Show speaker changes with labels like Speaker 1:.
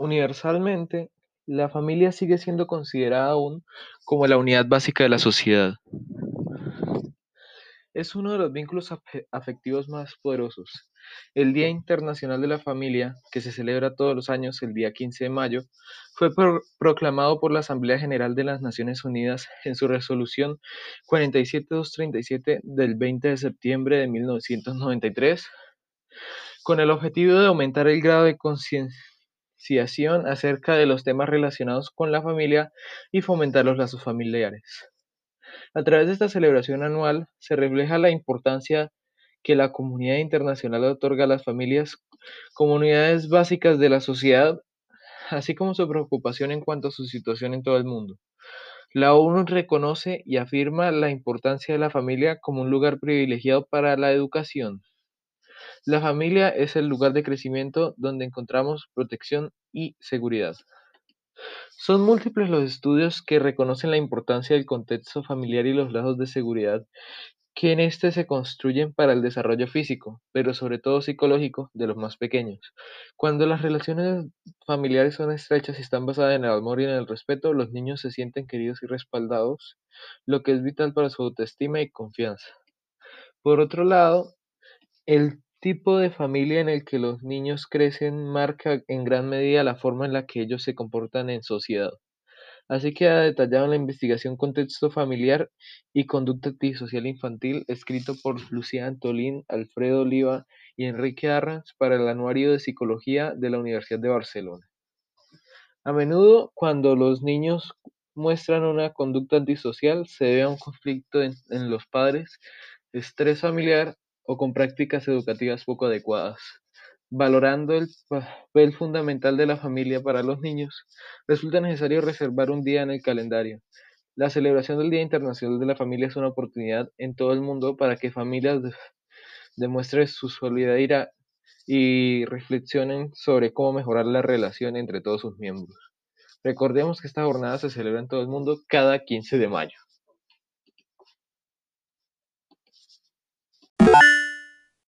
Speaker 1: Universalmente, la familia sigue siendo considerada aún como la unidad básica de la sociedad. Es uno de los vínculos afe- afectivos más poderosos. El Día Internacional de la Familia, que se celebra todos los años el día 15 de mayo, fue pro- proclamado por la Asamblea General de las Naciones Unidas en su resolución 47237 del 20 de septiembre de 1993, con el objetivo de aumentar el grado de concienciación acerca de los temas relacionados con la familia y fomentar los lazos familiares. A través de esta celebración anual se refleja la importancia que la comunidad internacional otorga a las familias como unidades básicas de la sociedad, así como su preocupación en cuanto a su situación en todo el mundo. La ONU reconoce y afirma la importancia de la familia como un lugar privilegiado para la educación. La familia es el lugar de crecimiento donde encontramos protección y seguridad. Son múltiples los estudios que reconocen la importancia del contexto familiar y los lazos de seguridad que en este se construyen para el desarrollo físico, pero sobre todo psicológico, de los más pequeños. Cuando las relaciones familiares son estrechas y están basadas en el amor y en el respeto, los niños se sienten queridos y respaldados, lo que es vital para su autoestima y confianza. Por otro lado, el tipo de familia en el que los niños crecen marca en gran medida la forma en la que ellos se comportan en sociedad. Así queda detallado en la investigación Contexto familiar y conducta antisocial infantil, escrito por Lucía Antolín, Alfredo Oliva y Enrique Arranz para el Anuario de Psicología de la Universidad de Barcelona. A menudo, cuando los niños muestran una conducta antisocial, se debe a un conflicto en, en los padres, estrés familiar o con prácticas educativas poco adecuadas. Valorando el papel fundamental de la familia para los niños, resulta necesario reservar un día en el calendario. La celebración del Día Internacional de la Familia es una oportunidad en todo el mundo para que familias de- demuestren su solidaridad y reflexionen sobre cómo mejorar la relación entre todos sus miembros. Recordemos que esta jornada se celebra en todo el mundo cada 15 de mayo.